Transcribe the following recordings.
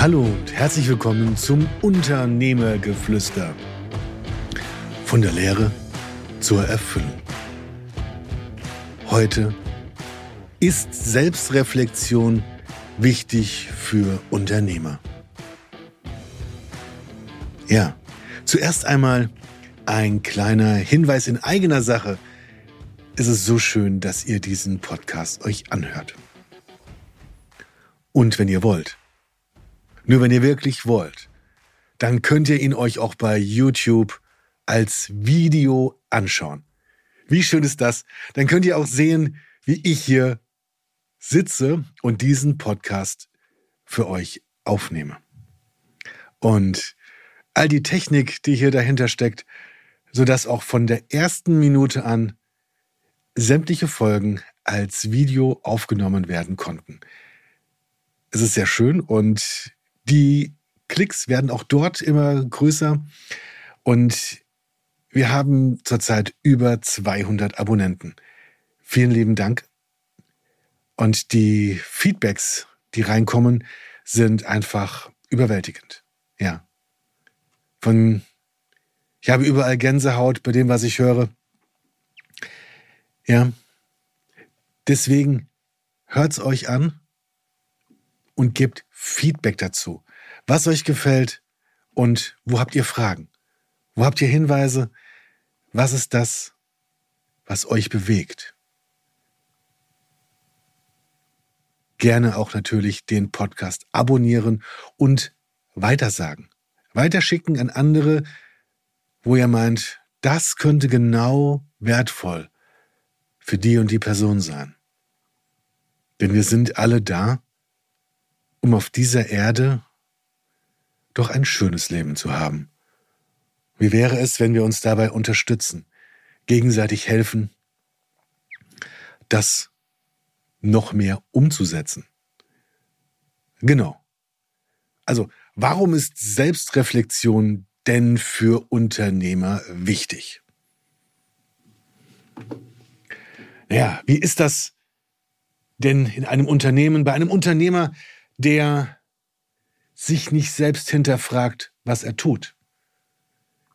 Hallo und herzlich willkommen zum Unternehmergeflüster. Von der Lehre zur Erfüllung. Heute ist Selbstreflexion wichtig für Unternehmer. Ja, zuerst einmal ein kleiner Hinweis in eigener Sache. Es ist so schön, dass ihr diesen Podcast euch anhört. Und wenn ihr wollt, nur wenn ihr wirklich wollt, dann könnt ihr ihn euch auch bei YouTube als Video anschauen. Wie schön ist das? Dann könnt ihr auch sehen, wie ich hier sitze und diesen Podcast für euch aufnehme. Und all die Technik, die hier dahinter steckt, sodass auch von der ersten Minute an sämtliche Folgen als Video aufgenommen werden konnten. Es ist sehr schön und die Klicks werden auch dort immer größer und wir haben zurzeit über 200 Abonnenten. Vielen lieben Dank. Und die Feedbacks, die reinkommen, sind einfach überwältigend. Ja. Von, ich habe überall Gänsehaut bei dem, was ich höre. Ja. Deswegen hört's euch an und gebt Feedback dazu. Was euch gefällt und wo habt ihr Fragen? Wo habt ihr Hinweise? Was ist das, was euch bewegt? Gerne auch natürlich den Podcast abonnieren und weitersagen. Weiterschicken an andere, wo ihr meint, das könnte genau wertvoll für die und die Person sein. Denn wir sind alle da, um auf dieser Erde doch ein schönes Leben zu haben. Wie wäre es, wenn wir uns dabei unterstützen, gegenseitig helfen, das noch mehr umzusetzen? Genau. Also, warum ist Selbstreflexion denn für Unternehmer wichtig? Ja, wie ist das denn in einem Unternehmen, bei einem Unternehmer, der sich nicht selbst hinterfragt, was er tut.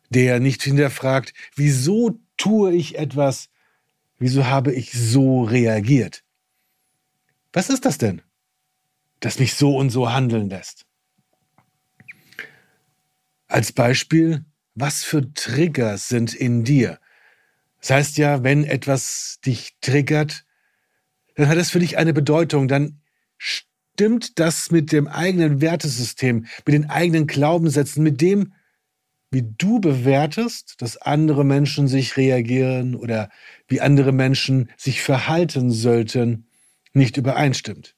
Der nicht hinterfragt, wieso tue ich etwas, wieso habe ich so reagiert. Was ist das denn, das mich so und so handeln lässt? Als Beispiel, was für Trigger sind in dir? Das heißt ja, wenn etwas dich triggert, dann hat es für dich eine Bedeutung, dann stimmt das mit dem eigenen Wertesystem, mit den eigenen Glaubenssätzen, mit dem, wie du bewertest, dass andere Menschen sich reagieren oder wie andere Menschen sich verhalten sollten, nicht übereinstimmt.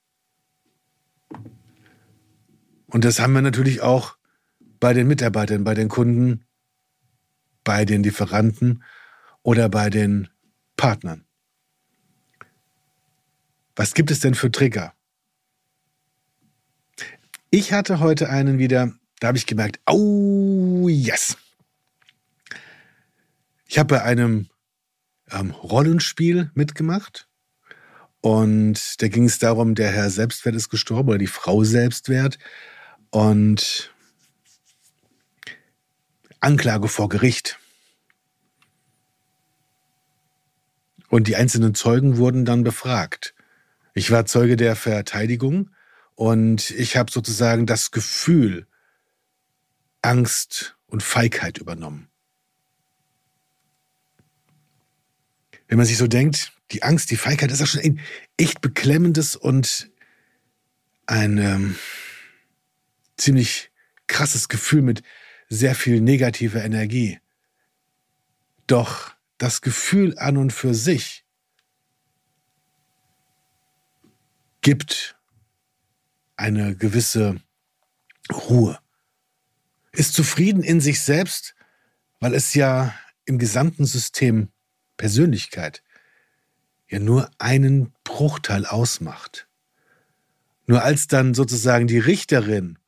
Und das haben wir natürlich auch bei den Mitarbeitern, bei den Kunden, bei den Lieferanten oder bei den Partnern. Was gibt es denn für Trigger? Ich hatte heute einen wieder, da habe ich gemerkt, oh yes. Ich habe bei einem ähm, Rollenspiel mitgemacht und da ging es darum, der Herr Selbstwert ist gestorben oder die Frau Selbstwert und Anklage vor Gericht. Und die einzelnen Zeugen wurden dann befragt. Ich war Zeuge der Verteidigung und ich habe sozusagen das Gefühl, Angst und Feigheit übernommen. Wenn man sich so denkt, die Angst, die Feigheit ist ja schon ein echt beklemmendes und ein ähm, ziemlich krasses Gefühl mit sehr viel negativer Energie. Doch das Gefühl an und für sich gibt eine gewisse Ruhe. Ist zufrieden in sich selbst, weil es ja im gesamten System Persönlichkeit ja nur einen Bruchteil ausmacht. Nur als dann sozusagen die Richterin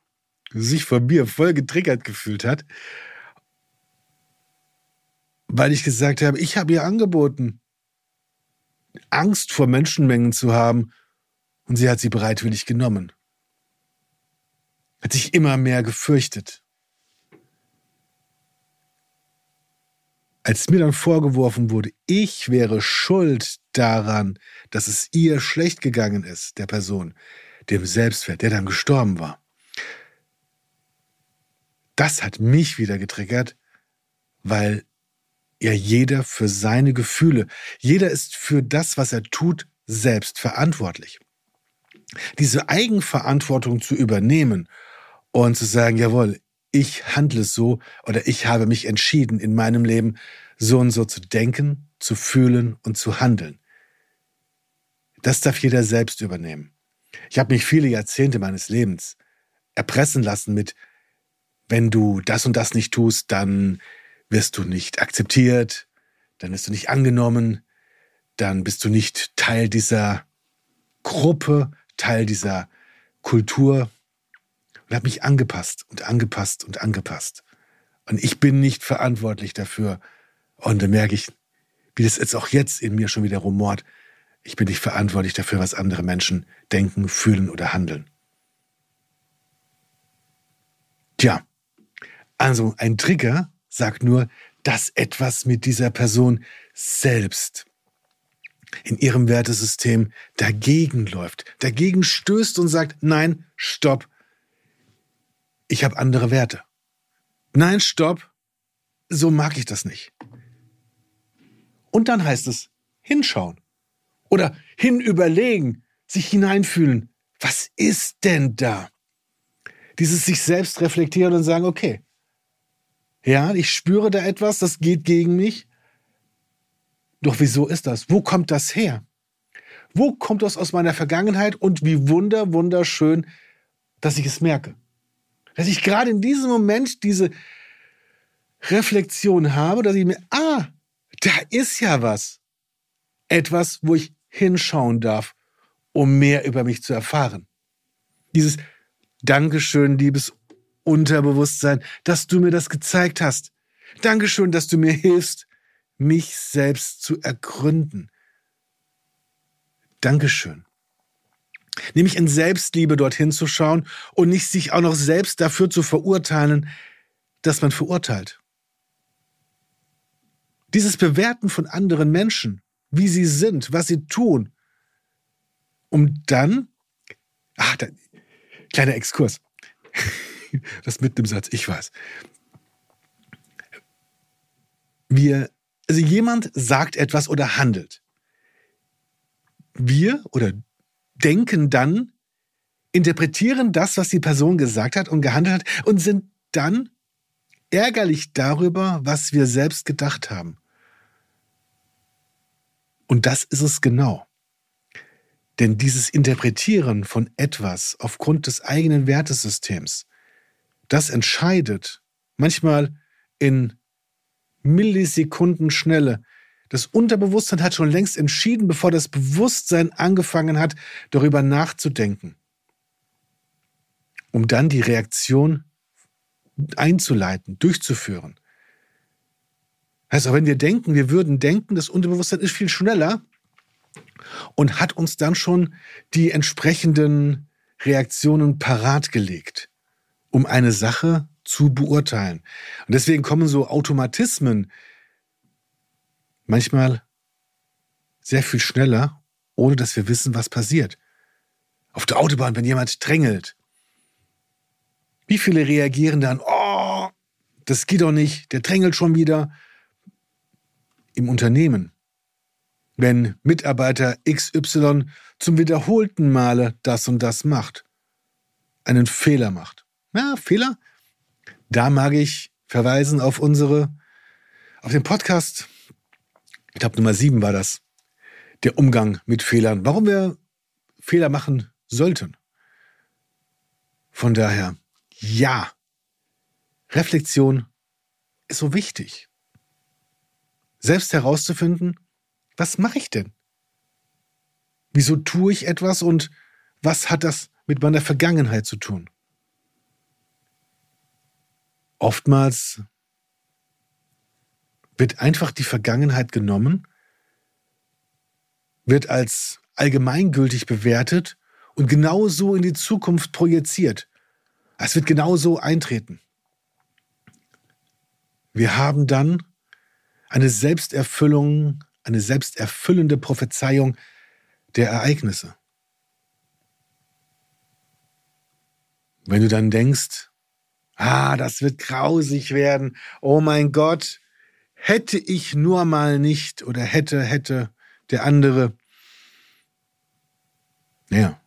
sich von mir voll getriggert gefühlt hat, weil ich gesagt habe, ich habe ihr angeboten, Angst vor Menschenmengen zu haben, und sie hat sie bereitwillig genommen. Hat sich immer mehr gefürchtet. Als mir dann vorgeworfen wurde, ich wäre schuld daran, dass es ihr schlecht gegangen ist, der Person, dem Selbstwert, der dann gestorben war. Das hat mich wieder getriggert, weil ja jeder für seine Gefühle, jeder ist für das, was er tut, selbst verantwortlich. Diese Eigenverantwortung zu übernehmen und zu sagen, jawohl, ich handle so oder ich habe mich entschieden, in meinem Leben so und so zu denken, zu fühlen und zu handeln. Das darf jeder selbst übernehmen. Ich habe mich viele Jahrzehnte meines Lebens erpressen lassen mit, wenn du das und das nicht tust, dann wirst du nicht akzeptiert, dann wirst du nicht angenommen, dann bist du nicht Teil dieser Gruppe, Teil dieser Kultur und habe mich angepasst und angepasst und angepasst. Und ich bin nicht verantwortlich dafür. Und da merke ich, wie das jetzt auch jetzt in mir schon wieder rumort. Ich bin nicht verantwortlich dafür, was andere Menschen denken, fühlen oder handeln. Tja, also ein Trigger sagt nur, dass etwas mit dieser Person selbst in ihrem Wertesystem dagegen läuft, dagegen stößt und sagt, nein, stopp, ich habe andere Werte. Nein, stopp, so mag ich das nicht. Und dann heißt es hinschauen oder hinüberlegen, sich hineinfühlen, was ist denn da? Dieses sich selbst reflektieren und sagen, okay, ja, ich spüre da etwas, das geht gegen mich. Doch wieso ist das? Wo kommt das her? Wo kommt das aus meiner Vergangenheit? Und wie wunder, wunderschön, dass ich es merke dass ich gerade in diesem Moment diese Reflexion habe, dass ich mir, ah, da ist ja was. Etwas, wo ich hinschauen darf, um mehr über mich zu erfahren. Dieses Dankeschön, liebes Unterbewusstsein, dass du mir das gezeigt hast. Dankeschön, dass du mir hilfst, mich selbst zu ergründen. Dankeschön nämlich in Selbstliebe dorthin zu schauen und nicht sich auch noch selbst dafür zu verurteilen, dass man verurteilt. Dieses Bewerten von anderen Menschen, wie sie sind, was sie tun, um dann, ach, da, kleiner Exkurs, das mit dem Satz, ich weiß. Wir, also jemand sagt etwas oder handelt. Wir oder denken dann, interpretieren das, was die Person gesagt hat und gehandelt hat und sind dann ärgerlich darüber, was wir selbst gedacht haben. Und das ist es genau. Denn dieses Interpretieren von etwas aufgrund des eigenen Wertesystems, das entscheidet manchmal in Millisekunden Schnelle, das Unterbewusstsein hat schon längst entschieden, bevor das Bewusstsein angefangen hat, darüber nachzudenken, um dann die Reaktion einzuleiten, durchzuführen. Auch wenn wir denken, wir würden denken, das Unterbewusstsein ist viel schneller und hat uns dann schon die entsprechenden Reaktionen parat gelegt, um eine Sache zu beurteilen. Und deswegen kommen so Automatismen manchmal sehr viel schneller, ohne dass wir wissen, was passiert. Auf der Autobahn, wenn jemand drängelt. Wie viele reagieren dann, oh, das geht doch nicht, der drängelt schon wieder. Im Unternehmen, wenn Mitarbeiter XY zum wiederholten Male das und das macht, einen Fehler macht. Ja, Fehler? Da mag ich verweisen auf unsere, auf den Podcast ich Nummer sieben war das, der Umgang mit Fehlern, warum wir Fehler machen sollten. Von daher, ja, Reflexion ist so wichtig. Selbst herauszufinden, was mache ich denn? Wieso tue ich etwas und was hat das mit meiner Vergangenheit zu tun? Oftmals wird einfach die Vergangenheit genommen, wird als allgemeingültig bewertet und genauso in die Zukunft projiziert. Es wird genau so eintreten. Wir haben dann eine Selbsterfüllung, eine selbsterfüllende Prophezeiung der Ereignisse. Wenn du dann denkst, ah, das wird grausig werden, oh mein Gott, hätte ich nur mal nicht oder hätte, hätte der andere. Ja.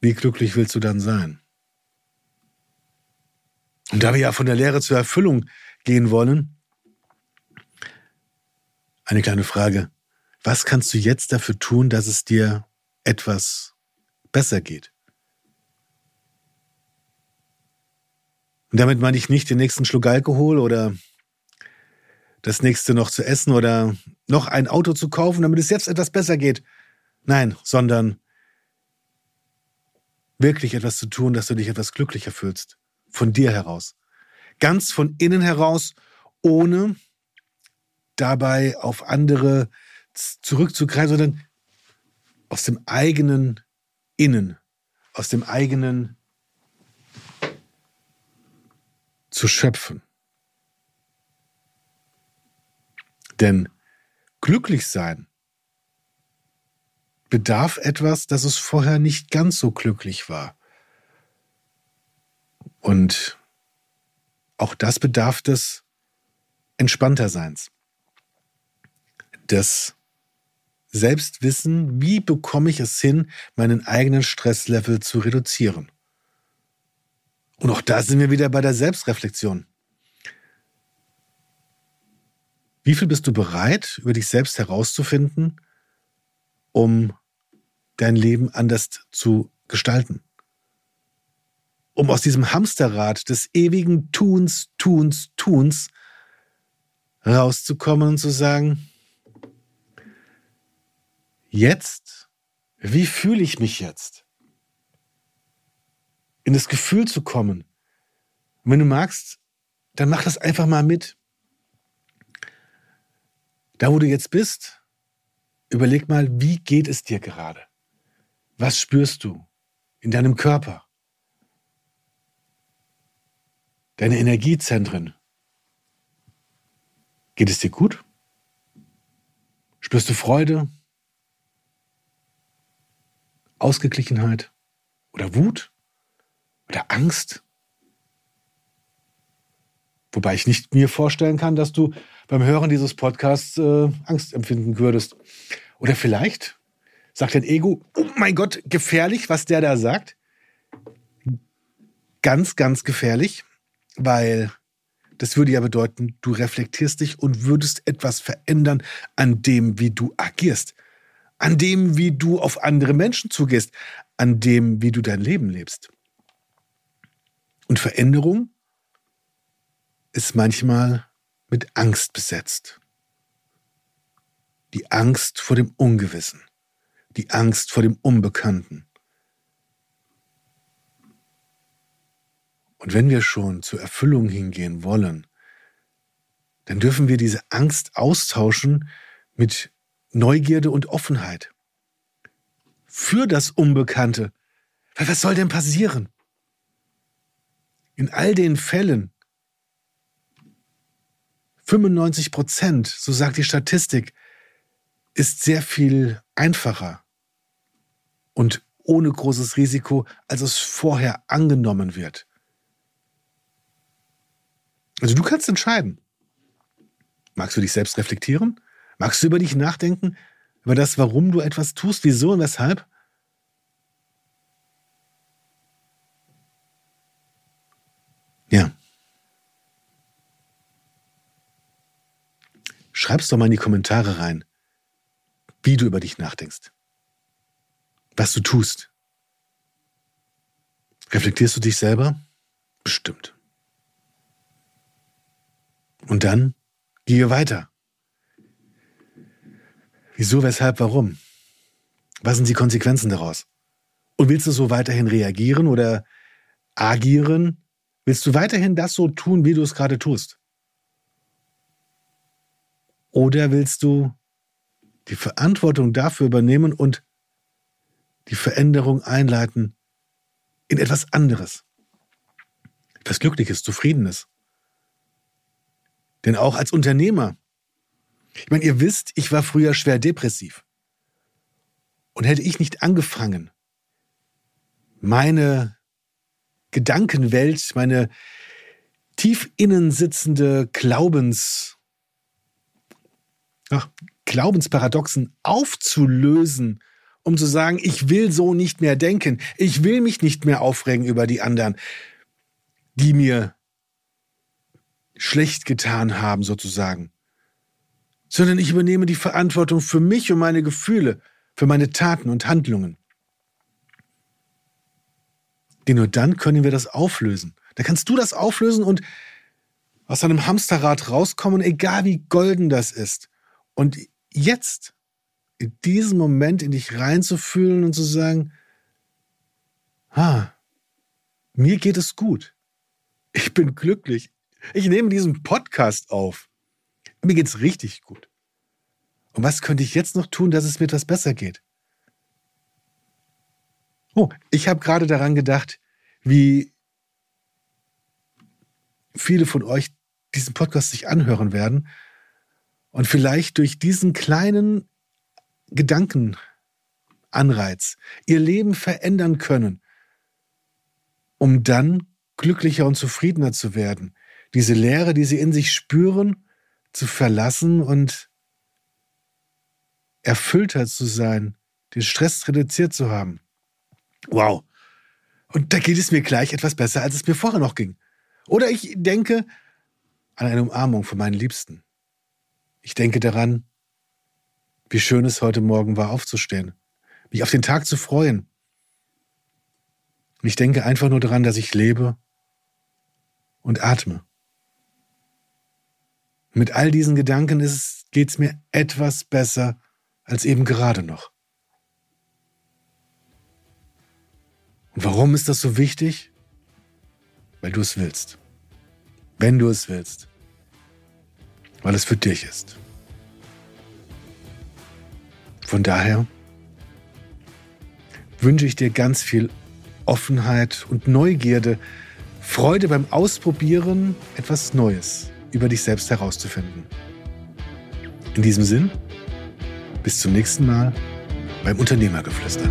Wie glücklich willst du dann sein? Und da wir ja von der Lehre zur Erfüllung gehen wollen, eine kleine Frage. Was kannst du jetzt dafür tun, dass es dir etwas besser geht? Und damit meine ich nicht den nächsten Schluck Alkohol oder das nächste noch zu essen oder noch ein Auto zu kaufen, damit es jetzt etwas besser geht. Nein, sondern wirklich etwas zu tun, dass du dich etwas glücklicher fühlst. Von dir heraus. Ganz von innen heraus, ohne dabei auf andere zurückzugreifen, sondern aus dem eigenen Innen, aus dem eigenen zu schöpfen. Denn glücklich sein bedarf etwas, dass es vorher nicht ganz so glücklich war. Und auch das bedarf des Entspannterseins. Des Selbstwissen, wie bekomme ich es hin, meinen eigenen Stresslevel zu reduzieren. Und auch da sind wir wieder bei der Selbstreflexion. Wie viel bist du bereit, über dich selbst herauszufinden, um dein Leben anders zu gestalten? Um aus diesem Hamsterrad des ewigen Tuns, Tuns, Tuns rauszukommen und zu sagen, jetzt, wie fühle ich mich jetzt? In das Gefühl zu kommen. Und wenn du magst, dann mach das einfach mal mit. Da, wo du jetzt bist, überleg mal, wie geht es dir gerade? Was spürst du in deinem Körper? Deine Energiezentren. Geht es dir gut? Spürst du Freude? Ausgeglichenheit oder Wut? Oder Angst. Wobei ich nicht mir vorstellen kann, dass du beim Hören dieses Podcasts äh, Angst empfinden würdest. Oder vielleicht sagt dein Ego, oh mein Gott, gefährlich, was der da sagt. Ganz, ganz gefährlich, weil das würde ja bedeuten, du reflektierst dich und würdest etwas verändern an dem, wie du agierst, an dem, wie du auf andere Menschen zugehst, an dem, wie du dein Leben lebst. Und Veränderung ist manchmal mit Angst besetzt. Die Angst vor dem Ungewissen, die Angst vor dem Unbekannten. Und wenn wir schon zur Erfüllung hingehen wollen, dann dürfen wir diese Angst austauschen mit Neugierde und Offenheit. Für das Unbekannte. Weil was soll denn passieren? In all den Fällen 95 Prozent, so sagt die Statistik, ist sehr viel einfacher und ohne großes Risiko, als es vorher angenommen wird. Also du kannst entscheiden. Magst du dich selbst reflektieren? Magst du über dich nachdenken? Über das, warum du etwas tust, wieso und weshalb? Ja. Schreib's doch mal in die Kommentare rein, wie du über dich nachdenkst. Was du tust. Reflektierst du dich selber? Bestimmt. Und dann gehe weiter. Wieso, weshalb, warum? Was sind die Konsequenzen daraus? Und willst du so weiterhin reagieren oder agieren, Willst du weiterhin das so tun, wie du es gerade tust? Oder willst du die Verantwortung dafür übernehmen und die Veränderung einleiten, in etwas anderes. Etwas Glückliches, Zufriedenes. Denn auch als Unternehmer, ich meine, ihr wisst, ich war früher schwer depressiv. Und hätte ich nicht angefangen, meine Gedankenwelt, meine tief innen sitzende Glaubens, ach, Glaubensparadoxen aufzulösen, um zu sagen, ich will so nicht mehr denken, ich will mich nicht mehr aufregen über die anderen, die mir schlecht getan haben, sozusagen, sondern ich übernehme die Verantwortung für mich und meine Gefühle, für meine Taten und Handlungen. Denn nur dann können wir das auflösen. Da kannst du das auflösen und aus einem Hamsterrad rauskommen, egal wie golden das ist. Und jetzt, in diesem Moment in dich reinzufühlen und zu sagen, ah, mir geht es gut. Ich bin glücklich. Ich nehme diesen Podcast auf. Mir geht's richtig gut. Und was könnte ich jetzt noch tun, dass es mir etwas besser geht? Oh, ich habe gerade daran gedacht, wie viele von euch diesen Podcast sich anhören werden und vielleicht durch diesen kleinen Gedankenanreiz ihr Leben verändern können, um dann glücklicher und zufriedener zu werden, diese Leere, die sie in sich spüren, zu verlassen und erfüllter zu sein, den Stress reduziert zu haben. Wow. Und da geht es mir gleich etwas besser, als es mir vorher noch ging. Oder ich denke an eine Umarmung von meinen Liebsten. Ich denke daran, wie schön es heute Morgen war, aufzustehen, mich auf den Tag zu freuen. Und ich denke einfach nur daran, dass ich lebe und atme. Mit all diesen Gedanken geht es mir etwas besser als eben gerade noch. Und warum ist das so wichtig? Weil du es willst wenn du es willst, weil es für dich ist. Von daher wünsche ich dir ganz viel Offenheit und Neugierde, Freude beim Ausprobieren, etwas Neues über dich selbst herauszufinden. In diesem Sinn, bis zum nächsten Mal beim Unternehmergeflüster.